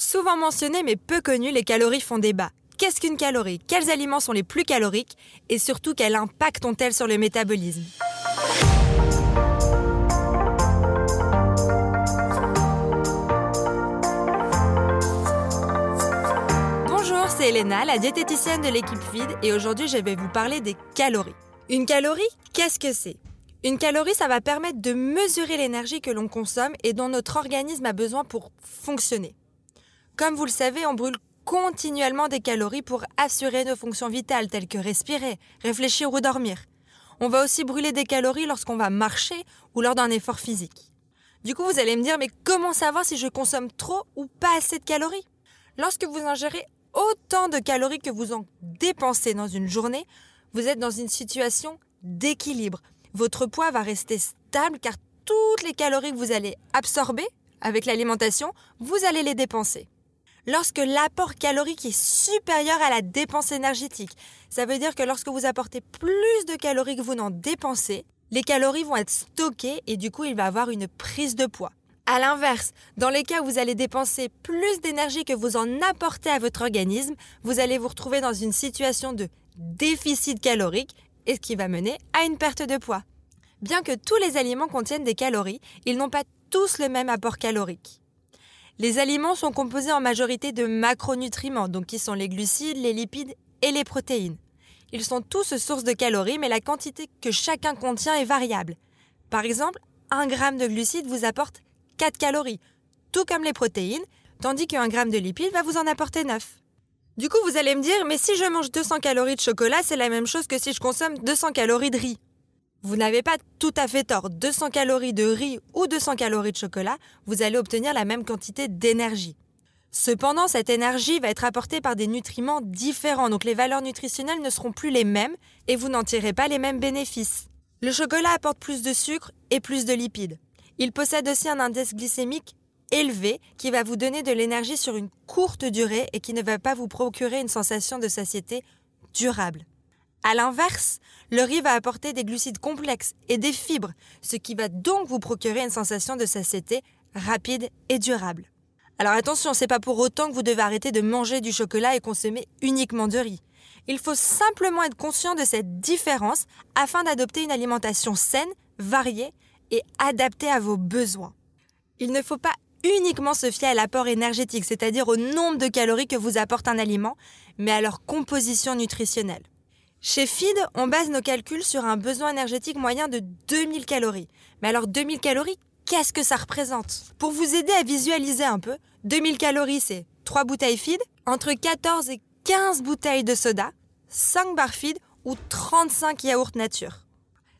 Souvent mentionnées mais peu connues, les calories font débat. Qu'est-ce qu'une calorie? Quels aliments sont les plus caloriques? Et surtout, quel impact ont-elles sur le métabolisme? Bonjour, c'est Elena, la diététicienne de l'équipe Feed, et aujourd'hui je vais vous parler des calories. Une calorie, qu'est-ce que c'est? Une calorie, ça va permettre de mesurer l'énergie que l'on consomme et dont notre organisme a besoin pour fonctionner. Comme vous le savez, on brûle continuellement des calories pour assurer nos fonctions vitales telles que respirer, réfléchir ou dormir. On va aussi brûler des calories lorsqu'on va marcher ou lors d'un effort physique. Du coup, vous allez me dire, mais comment savoir si je consomme trop ou pas assez de calories? Lorsque vous ingérez autant de calories que vous en dépensez dans une journée, vous êtes dans une situation d'équilibre. Votre poids va rester stable car toutes les calories que vous allez absorber avec l'alimentation, vous allez les dépenser lorsque l'apport calorique est supérieur à la dépense énergétique. Ça veut dire que lorsque vous apportez plus de calories que vous n'en dépensez, les calories vont être stockées et du coup il va avoir une prise de poids. A l'inverse, dans les cas où vous allez dépenser plus d'énergie que vous en apportez à votre organisme, vous allez vous retrouver dans une situation de déficit calorique et ce qui va mener à une perte de poids. Bien que tous les aliments contiennent des calories, ils n'ont pas tous le même apport calorique. Les aliments sont composés en majorité de macronutriments, donc qui sont les glucides, les lipides et les protéines. Ils sont tous source de calories, mais la quantité que chacun contient est variable. Par exemple, 1 g de glucides vous apporte 4 calories, tout comme les protéines, tandis qu'un gramme de lipides va vous en apporter 9. Du coup, vous allez me dire, mais si je mange 200 calories de chocolat, c'est la même chose que si je consomme 200 calories de riz. Vous n'avez pas tout à fait tort. 200 calories de riz ou 200 calories de chocolat, vous allez obtenir la même quantité d'énergie. Cependant, cette énergie va être apportée par des nutriments différents, donc les valeurs nutritionnelles ne seront plus les mêmes et vous n'en tirez pas les mêmes bénéfices. Le chocolat apporte plus de sucre et plus de lipides. Il possède aussi un indice glycémique élevé qui va vous donner de l'énergie sur une courte durée et qui ne va pas vous procurer une sensation de satiété durable. A l'inverse, le riz va apporter des glucides complexes et des fibres, ce qui va donc vous procurer une sensation de satiété rapide et durable. Alors attention, c'est pas pour autant que vous devez arrêter de manger du chocolat et consommer uniquement de riz. Il faut simplement être conscient de cette différence afin d'adopter une alimentation saine, variée et adaptée à vos besoins. Il ne faut pas uniquement se fier à l'apport énergétique, c'est-à-dire au nombre de calories que vous apporte un aliment, mais à leur composition nutritionnelle. Chez Feed, on base nos calculs sur un besoin énergétique moyen de 2000 calories. Mais alors 2000 calories, qu'est-ce que ça représente? Pour vous aider à visualiser un peu, 2000 calories c'est 3 bouteilles Feed, entre 14 et 15 bouteilles de soda, 5 barres Feed ou 35 yaourts nature.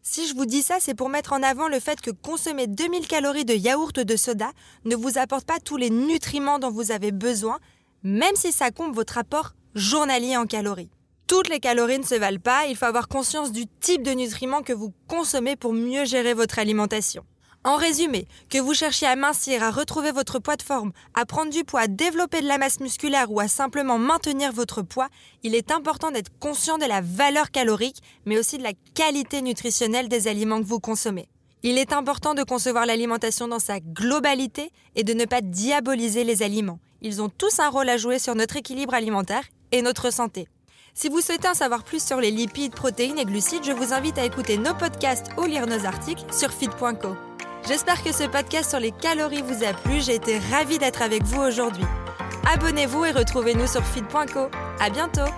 Si je vous dis ça, c'est pour mettre en avant le fait que consommer 2000 calories de yaourt ou de soda ne vous apporte pas tous les nutriments dont vous avez besoin, même si ça compte votre apport journalier en calories. Toutes les calories ne se valent pas, il faut avoir conscience du type de nutriments que vous consommez pour mieux gérer votre alimentation. En résumé, que vous cherchiez à mincir, à retrouver votre poids de forme, à prendre du poids, à développer de la masse musculaire ou à simplement maintenir votre poids, il est important d'être conscient de la valeur calorique, mais aussi de la qualité nutritionnelle des aliments que vous consommez. Il est important de concevoir l'alimentation dans sa globalité et de ne pas diaboliser les aliments. Ils ont tous un rôle à jouer sur notre équilibre alimentaire et notre santé. Si vous souhaitez en savoir plus sur les lipides, protéines et glucides, je vous invite à écouter nos podcasts ou lire nos articles sur feed.co. J'espère que ce podcast sur les calories vous a plu. J'ai été ravie d'être avec vous aujourd'hui. Abonnez-vous et retrouvez-nous sur feed.co. À bientôt!